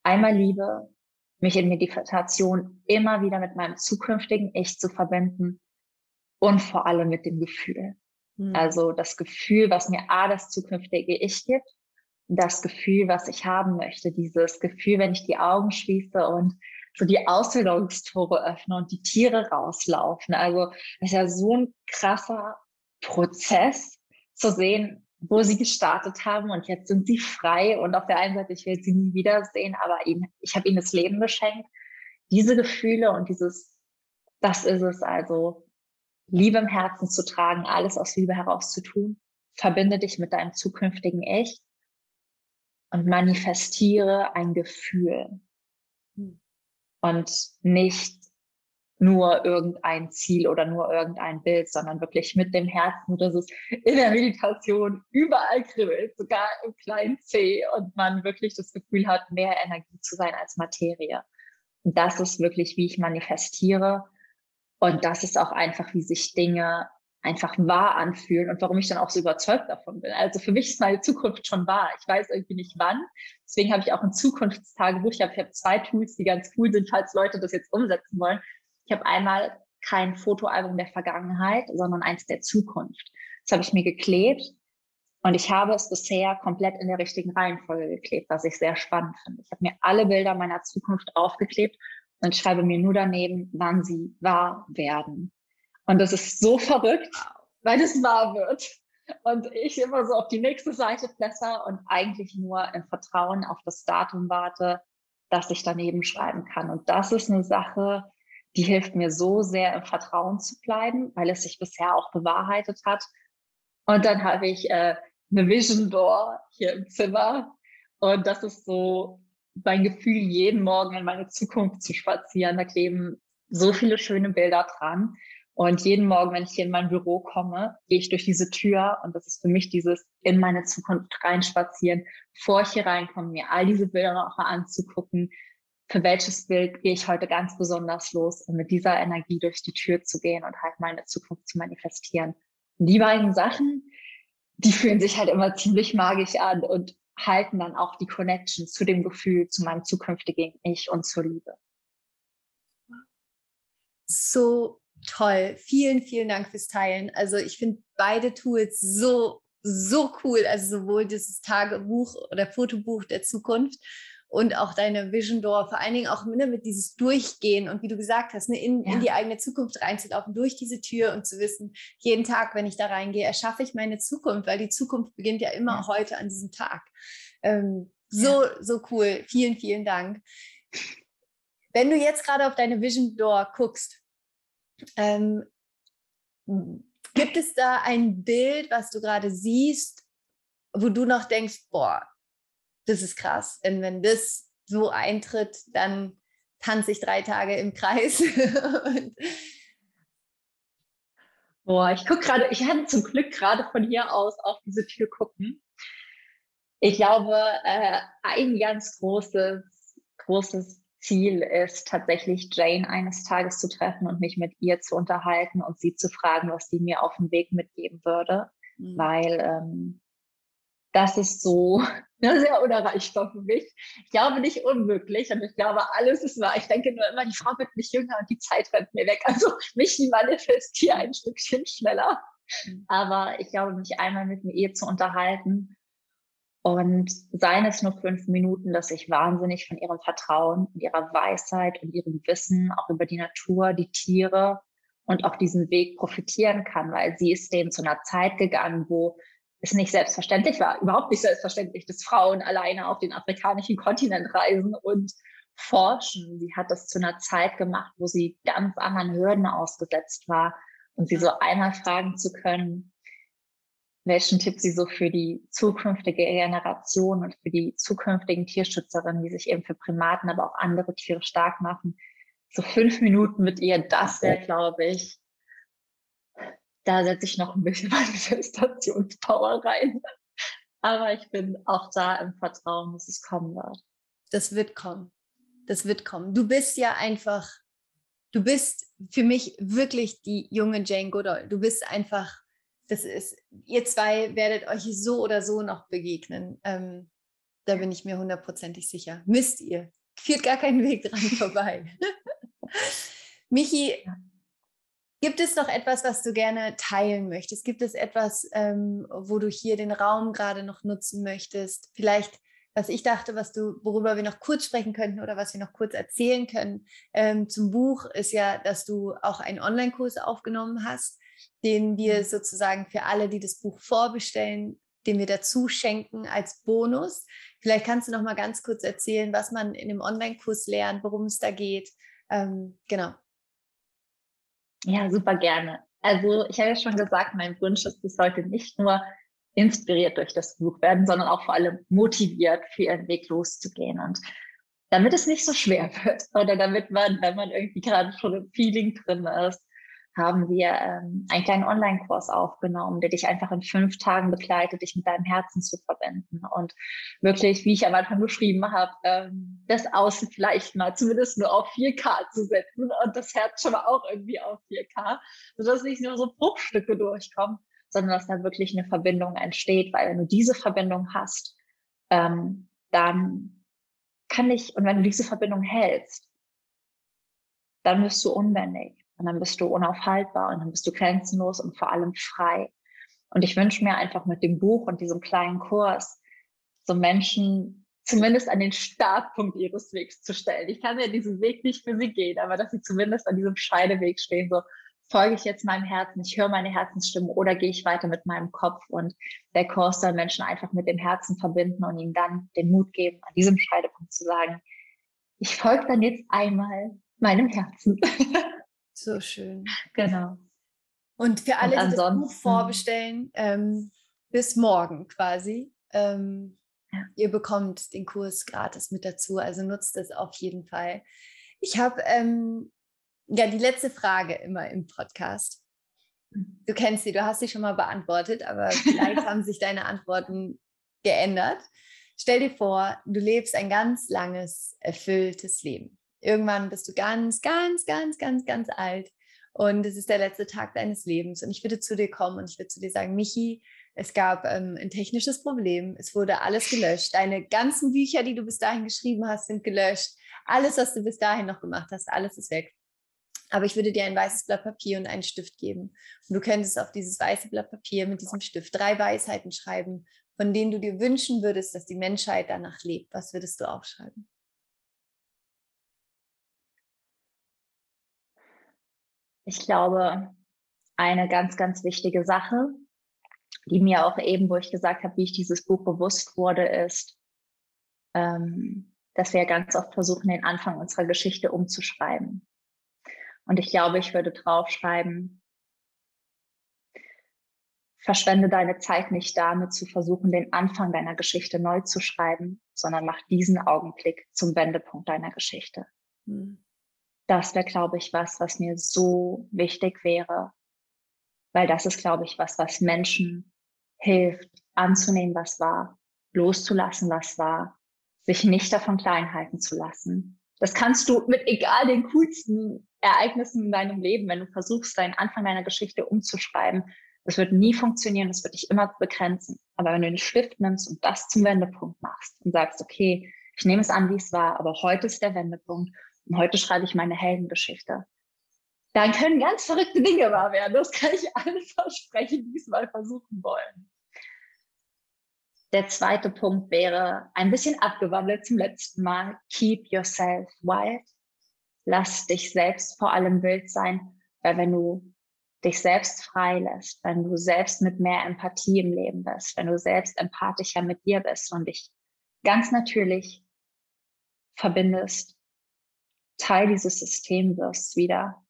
einmal Liebe, mich in Meditation immer wieder mit meinem zukünftigen Ich zu verbinden und vor allem mit dem Gefühl. Mhm. Also das Gefühl, was mir A, das zukünftige Ich gibt, das Gefühl, was ich haben möchte, dieses Gefühl, wenn ich die Augen schließe und so die Ausbildungstore öffne und die Tiere rauslaufen. Also das ist ja so ein krasser Prozess zu sehen, wo sie gestartet haben und jetzt sind sie frei und auf der einen Seite, ich will sie nie wiedersehen, aber ihnen, ich habe ihnen das Leben geschenkt. Diese Gefühle und dieses, das ist es also, Liebe im Herzen zu tragen, alles aus Liebe heraus zu tun. Verbinde dich mit deinem zukünftigen Ich und manifestiere ein Gefühl hm. Und nicht nur irgendein Ziel oder nur irgendein Bild, sondern wirklich mit dem Herzen, dass es in der Meditation überall kribbelt, sogar im kleinen C und man wirklich das Gefühl hat, mehr Energie zu sein als Materie. Und das ist wirklich, wie ich manifestiere und das ist auch einfach, wie sich Dinge einfach wahr anfühlen und warum ich dann auch so überzeugt davon bin. Also für mich ist meine Zukunft schon wahr. Ich weiß irgendwie nicht wann. Deswegen habe ich auch ein Zukunftstagebuch. Ich habe, ich habe zwei Tools, die ganz cool sind, falls Leute das jetzt umsetzen wollen. Ich habe einmal kein Fotoalbum der Vergangenheit, sondern eins der Zukunft. Das habe ich mir geklebt und ich habe es bisher komplett in der richtigen Reihenfolge geklebt, was ich sehr spannend finde. Ich habe mir alle Bilder meiner Zukunft aufgeklebt und schreibe mir nur daneben, wann sie wahr werden. Und das ist so verrückt, weil es wahr wird. Und ich immer so auf die nächste Seite blätter und eigentlich nur im Vertrauen auf das Datum warte, dass ich daneben schreiben kann. Und das ist eine Sache, die hilft mir so sehr im Vertrauen zu bleiben, weil es sich bisher auch bewahrheitet hat. Und dann habe ich äh, eine Vision Door hier im Zimmer. Und das ist so mein Gefühl, jeden Morgen in meine Zukunft zu spazieren. Da kleben so viele schöne Bilder dran. Und jeden Morgen, wenn ich hier in mein Büro komme, gehe ich durch diese Tür und das ist für mich dieses in meine Zukunft reinspazieren, bevor ich hier reinkomme, mir all diese Bilder noch mal anzugucken. Für welches Bild gehe ich heute ganz besonders los, um mit dieser Energie durch die Tür zu gehen und halt meine Zukunft zu manifestieren. Und die beiden Sachen, die fühlen sich halt immer ziemlich magisch an und halten dann auch die Connection zu dem Gefühl, zu meinem zukünftigen Ich und zur Liebe. So toll. Vielen, vielen Dank fürs Teilen. Also ich finde beide Tools so, so cool. Also sowohl dieses Tagebuch oder Fotobuch der Zukunft und auch deine Vision Door, vor allen Dingen auch ne, mit dieses Durchgehen und wie du gesagt hast, ne, in, ja. in die eigene Zukunft reinzulaufen, durch diese Tür und zu wissen, jeden Tag, wenn ich da reingehe, erschaffe ich meine Zukunft, weil die Zukunft beginnt ja immer ja. heute an diesem Tag. Ähm, so, ja. so cool. Vielen, vielen Dank. Wenn du jetzt gerade auf deine Vision Door guckst, ähm, gibt es da ein Bild, was du gerade siehst, wo du noch denkst, boah, das ist krass. Denn wenn das so eintritt, dann tanze ich drei Tage im Kreis. Boah, ich gucke gerade, ich hatte zum Glück gerade von hier aus auf diese Tür gucken. Ich glaube, äh, ein ganz großes, großes Ziel ist tatsächlich Jane eines Tages zu treffen und mich mit ihr zu unterhalten und sie zu fragen, was sie mir auf dem Weg mitgeben würde, mhm. weil ähm, das ist so ja, sehr unerreichbar für mich. Ich glaube nicht unmöglich und ich glaube, alles ist wahr. Ich denke nur immer, die Frau wird nicht jünger und die Zeit rennt mir weg. Also mich manifestiere ein Stückchen schneller. Mhm. Aber ich glaube, mich einmal mit ihr zu unterhalten und seien es nur fünf Minuten, dass ich wahnsinnig von ihrem Vertrauen und ihrer Weisheit und ihrem Wissen auch über die Natur, die Tiere und auch diesen Weg profitieren kann, weil sie ist denen zu einer Zeit gegangen, wo es nicht selbstverständlich war, überhaupt nicht selbstverständlich, dass Frauen alleine auf den afrikanischen Kontinent reisen und forschen. Sie hat das zu einer Zeit gemacht, wo sie ganz anderen Hürden ausgesetzt war und sie so einmal fragen zu können, welchen Tipp sie so für die zukünftige Generation und für die zukünftigen Tierschützerinnen, die sich eben für Primaten, aber auch andere Tiere stark machen, so fünf Minuten mit ihr, das wäre, glaube ich, da setze ich noch ein bisschen Manifestationspower rein. Aber ich bin auch da im Vertrauen, dass es kommen wird. Das wird kommen. Das wird kommen. Du bist ja einfach, du bist für mich wirklich die junge Jane Goodall. Du bist einfach, das ist, ihr zwei werdet euch so oder so noch begegnen. Ähm, da bin ich mir hundertprozentig sicher. Müsst ihr. Führt gar keinen Weg dran vorbei. Michi, Gibt es noch etwas, was du gerne teilen möchtest? Gibt es etwas, ähm, wo du hier den Raum gerade noch nutzen möchtest? Vielleicht, was ich dachte, was du, worüber wir noch kurz sprechen könnten oder was wir noch kurz erzählen können ähm, zum Buch, ist ja, dass du auch einen Online-Kurs aufgenommen hast, den wir mhm. sozusagen für alle, die das Buch vorbestellen, den wir dazu schenken als Bonus. Vielleicht kannst du noch mal ganz kurz erzählen, was man in dem Online-Kurs lernt, worum es da geht. Ähm, genau. Ja, super gerne. Also ich habe ja schon gesagt, mein Wunsch ist bis heute nicht nur inspiriert durch das Buch werden, sondern auch vor allem motiviert für ihren Weg loszugehen. Und damit es nicht so schwer wird oder damit man, wenn man irgendwie gerade schon im Feeling drin ist, haben wir ähm, einen kleinen Online-Kurs aufgenommen, der dich einfach in fünf Tagen begleitet, dich mit deinem Herzen zu verbinden und wirklich, wie ich am Anfang beschrieben habe, ähm, das Außen vielleicht mal zumindest nur auf 4K zu setzen und das Herz schon mal auch irgendwie auf 4K, sodass nicht nur so Bruchstücke durchkommen, sondern dass da wirklich eine Verbindung entsteht, weil wenn du diese Verbindung hast, ähm, dann kann ich, und wenn du diese Verbindung hältst, dann wirst du unbändig. Und dann bist du unaufhaltbar und dann bist du grenzenlos und vor allem frei. Und ich wünsche mir einfach mit dem Buch und diesem kleinen Kurs so Menschen zumindest an den Startpunkt ihres Wegs zu stellen. Ich kann ja diesen Weg nicht für sie gehen, aber dass sie zumindest an diesem Scheideweg stehen, so folge ich jetzt meinem Herzen, ich höre meine Herzensstimme oder gehe ich weiter mit meinem Kopf und der Kurs soll Menschen einfach mit dem Herzen verbinden und ihnen dann den Mut geben, an diesem Scheidepunkt zu sagen, ich folge dann jetzt einmal meinem Herzen. So schön. Genau. Und für alle, die das Buch vorbestellen, ähm, bis morgen quasi. Ähm, ja. Ihr bekommt den Kurs gratis mit dazu, also nutzt es auf jeden Fall. Ich habe ähm, ja, die letzte Frage immer im Podcast. Du kennst sie, du hast sie schon mal beantwortet, aber vielleicht haben sich deine Antworten geändert. Stell dir vor, du lebst ein ganz langes, erfülltes Leben. Irgendwann bist du ganz, ganz, ganz, ganz, ganz alt und es ist der letzte Tag deines Lebens und ich würde zu dir kommen und ich würde zu dir sagen, Michi, es gab ähm, ein technisches Problem, es wurde alles gelöscht, deine ganzen Bücher, die du bis dahin geschrieben hast, sind gelöscht, alles, was du bis dahin noch gemacht hast, alles ist weg. Aber ich würde dir ein weißes Blatt Papier und einen Stift geben. Und du könntest auf dieses weiße Blatt Papier mit diesem Stift drei Weisheiten schreiben, von denen du dir wünschen würdest, dass die Menschheit danach lebt. Was würdest du aufschreiben? Ich glaube, eine ganz, ganz wichtige Sache, die mir auch eben, wo ich gesagt habe, wie ich dieses Buch bewusst wurde, ist, ähm, dass wir ganz oft versuchen, den Anfang unserer Geschichte umzuschreiben. Und ich glaube, ich würde draufschreiben, verschwende deine Zeit nicht damit zu versuchen, den Anfang deiner Geschichte neu zu schreiben, sondern mach diesen Augenblick zum Wendepunkt deiner Geschichte. Hm. Das wäre, glaube ich, was, was mir so wichtig wäre, weil das ist, glaube ich, was, was Menschen hilft, anzunehmen, was war, loszulassen, was war, sich nicht davon klein halten zu lassen. Das kannst du mit egal den coolsten Ereignissen in deinem Leben, wenn du versuchst, deinen Anfang deiner Geschichte umzuschreiben, das wird nie funktionieren, das wird dich immer begrenzen. Aber wenn du den Stift nimmst und das zum Wendepunkt machst und sagst, okay, ich nehme es an, wie es war, aber heute ist der Wendepunkt und heute schreibe ich meine Heldengeschichte, dann können ganz verrückte Dinge wahr werden. Das kann ich alles versprechen, die es mal versuchen wollen. Der zweite Punkt wäre ein bisschen abgewandelt zum letzten Mal. Keep yourself wild lass dich selbst vor allem wild sein, weil wenn du dich selbst freilässt, wenn du selbst mit mehr Empathie im Leben bist, wenn du selbst empathischer mit dir bist und dich ganz natürlich verbindest, Teil dieses Systems wirst wieder,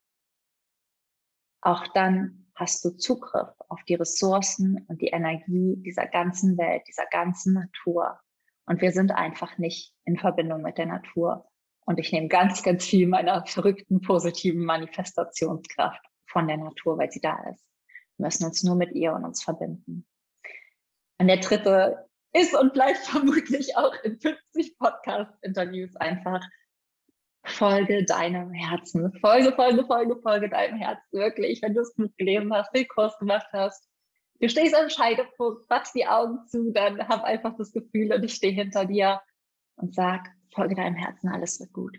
auch dann hast du Zugriff auf die Ressourcen und die Energie dieser ganzen Welt, dieser ganzen Natur. Und wir sind einfach nicht in Verbindung mit der Natur. Und ich nehme ganz, ganz viel meiner verrückten, positiven Manifestationskraft von der Natur, weil sie da ist. Wir müssen uns nur mit ihr und uns verbinden. Und der dritte ist und bleibt vermutlich auch in 50 Podcast-Interviews einfach Folge deinem Herzen. Folge, Folge, Folge, Folge deinem Herzen. Wirklich, wenn du es Buch gelesen hast, den Kurs gemacht hast, du stehst am Scheidepunkt, machst die Augen zu, dann hab einfach das Gefühl und ich stehe hinter dir und sag, folge deinem Herzen, alles wird gut.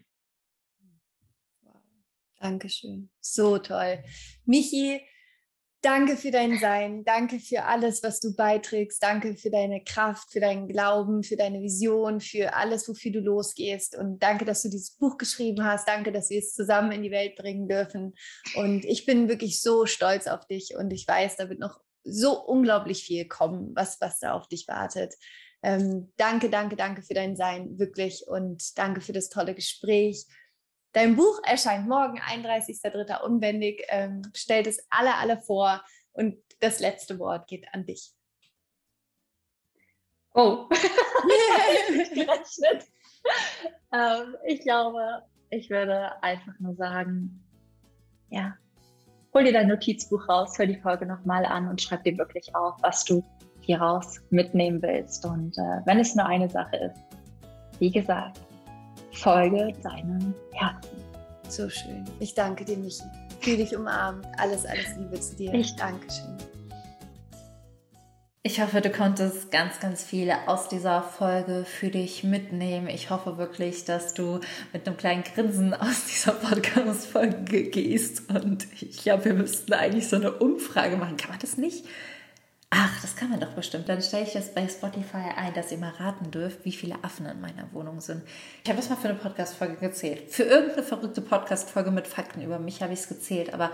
Dankeschön. So toll. Michi, danke für dein Sein. Danke für alles, was du beiträgst. Danke für deine Kraft, für deinen Glauben, für deine Vision, für alles, wofür du losgehst. Und danke, dass du dieses Buch geschrieben hast. Danke, dass wir es zusammen in die Welt bringen dürfen. Und ich bin wirklich so stolz auf dich und ich weiß, da wird noch so unglaublich viel kommen, was, was da auf dich wartet. Ähm, danke, danke, danke für dein Sein, wirklich. Und danke für das tolle Gespräch. Dein Buch erscheint morgen, 31.03. unbändig. Ähm, stellt es alle, alle vor. Und das letzte Wort geht an dich. Oh. ähm, ich glaube, ich würde einfach nur sagen, ja, hol dir dein Notizbuch raus, hör die Folge nochmal an und schreib dir wirklich auf, was du hieraus mitnehmen willst. Und äh, wenn es nur eine Sache ist, wie gesagt, folge deinem Herzen. So schön. Ich danke dir, Michi. Fühl dich umarmt. Alles, alles Liebe zu dir. Ich danke schön. Ich hoffe, du konntest ganz, ganz viel aus dieser Folge für dich mitnehmen. Ich hoffe wirklich, dass du mit einem kleinen Grinsen aus dieser Podcast-Folge gehst. Und ich glaube, wir müssten eigentlich so eine Umfrage machen. Kann man das nicht? Ach, das kann man doch bestimmt. Dann stelle ich das bei Spotify ein, dass ihr mal raten dürft, wie viele Affen in meiner Wohnung sind. Ich habe das mal für eine Podcast-Folge gezählt. Für irgendeine verrückte Podcast-Folge mit Fakten über mich habe ich es gezählt. Aber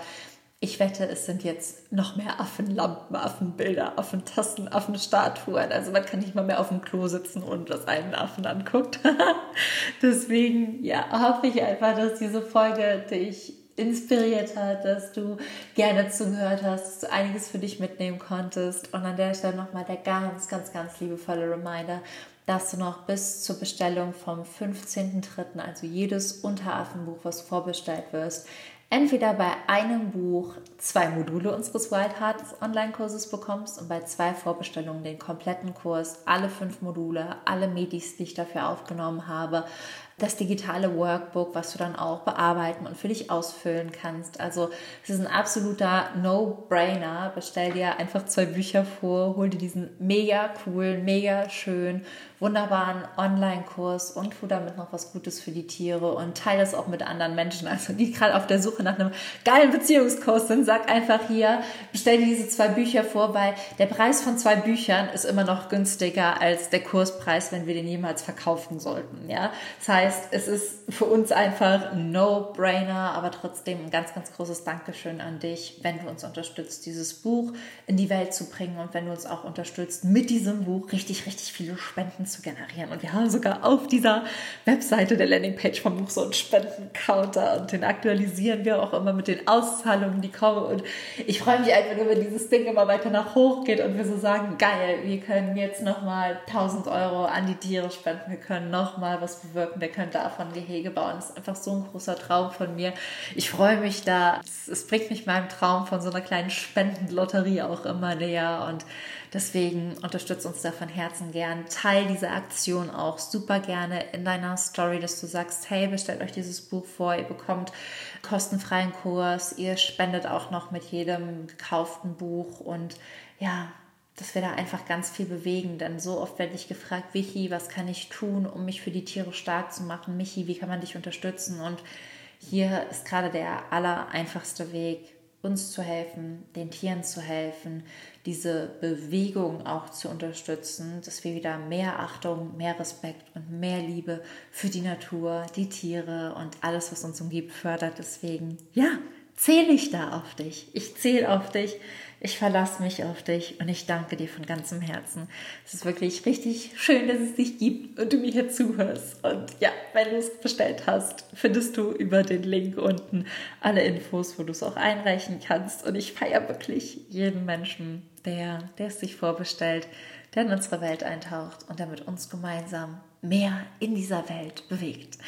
ich wette, es sind jetzt noch mehr Affenlampen, Affenbilder, Affentassen, Affenstatuen. Also man kann nicht mal mehr auf dem Klo sitzen und das einen Affen anguckt. Deswegen, ja, hoffe ich einfach, dass diese Folge dich inspiriert hat, dass du gerne zugehört hast, dass du einiges für dich mitnehmen konntest. Und an der Stelle nochmal der ganz, ganz, ganz liebevolle Reminder, dass du noch bis zur Bestellung vom 15.03., also jedes Unteraffenbuch, was vorbestellt wirst, entweder bei einem Buch zwei Module unseres Wild Hearts Online-Kurses bekommst und bei zwei Vorbestellungen den kompletten Kurs, alle fünf Module, alle Medis, die ich dafür aufgenommen habe, das digitale Workbook, was du dann auch bearbeiten und für dich ausfüllen kannst. Also es ist ein absoluter No-Brainer. Bestell dir einfach zwei Bücher vor, hol dir diesen mega coolen, mega schön, wunderbaren Online-Kurs und tu damit noch was Gutes für die Tiere und teile das auch mit anderen Menschen. Also die gerade auf der Suche nach einem geilen Beziehungskurs sind, sag einfach hier, bestell dir diese zwei Bücher vor, weil der Preis von zwei Büchern ist immer noch günstiger als der Kurspreis, wenn wir den jemals verkaufen sollten. Ja, das heißt, heißt, es ist für uns einfach ein No-Brainer, aber trotzdem ein ganz, ganz großes Dankeschön an dich, wenn du uns unterstützt, dieses Buch in die Welt zu bringen und wenn du uns auch unterstützt, mit diesem Buch richtig, richtig viele Spenden zu generieren. Und wir haben sogar auf dieser Webseite der Landingpage vom Buch so einen Spendencounter und den aktualisieren wir auch immer mit den Auszahlungen, die kommen. Und ich freue mich einfach nur, wenn dieses Ding immer weiter nach hoch geht und wir so sagen, geil, wir können jetzt nochmal 1000 Euro an die Tiere spenden, wir können nochmal was bewirken, wir können davon Gehege bauen. Das ist einfach so ein großer Traum von mir. Ich freue mich da. Es, bringt mich meinem Traum von so einer kleinen Spendenlotterie auch immer näher und Deswegen unterstütze uns da von Herzen gern. Teil diese Aktion auch super gerne in deiner Story, dass du sagst, hey, bestellt euch dieses Buch vor, ihr bekommt kostenfreien Kurs, ihr spendet auch noch mit jedem gekauften Buch und ja, dass wir da einfach ganz viel bewegen. Denn so oft werde ich gefragt, Michi, was kann ich tun, um mich für die Tiere stark zu machen? Michi, wie kann man dich unterstützen? Und hier ist gerade der aller einfachste Weg, uns zu helfen, den Tieren zu helfen, diese Bewegung auch zu unterstützen, dass wir wieder mehr Achtung, mehr Respekt und mehr Liebe für die Natur, die Tiere und alles, was uns umgibt, fördert. Deswegen, ja, zähle ich da auf dich. Ich zähle auf dich. Ich verlasse mich auf dich und ich danke dir von ganzem Herzen. Es ist wirklich richtig schön, dass es dich gibt und du mir hier zuhörst. Und ja, wenn du es bestellt hast, findest du über den Link unten alle Infos, wo du es auch einreichen kannst. Und ich feiere wirklich jeden Menschen, der, der es sich vorbestellt, der in unsere Welt eintaucht und der mit uns gemeinsam mehr in dieser Welt bewegt.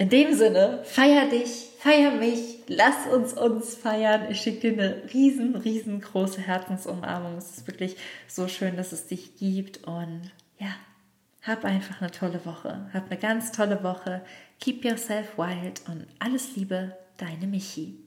In dem Sinne, feier dich, feier mich, lass uns uns feiern. Ich schicke dir eine riesen, riesengroße Herzensumarmung. Es ist wirklich so schön, dass es dich gibt und ja, hab einfach eine tolle Woche. Hab eine ganz tolle Woche. Keep yourself wild und alles Liebe, deine Michi.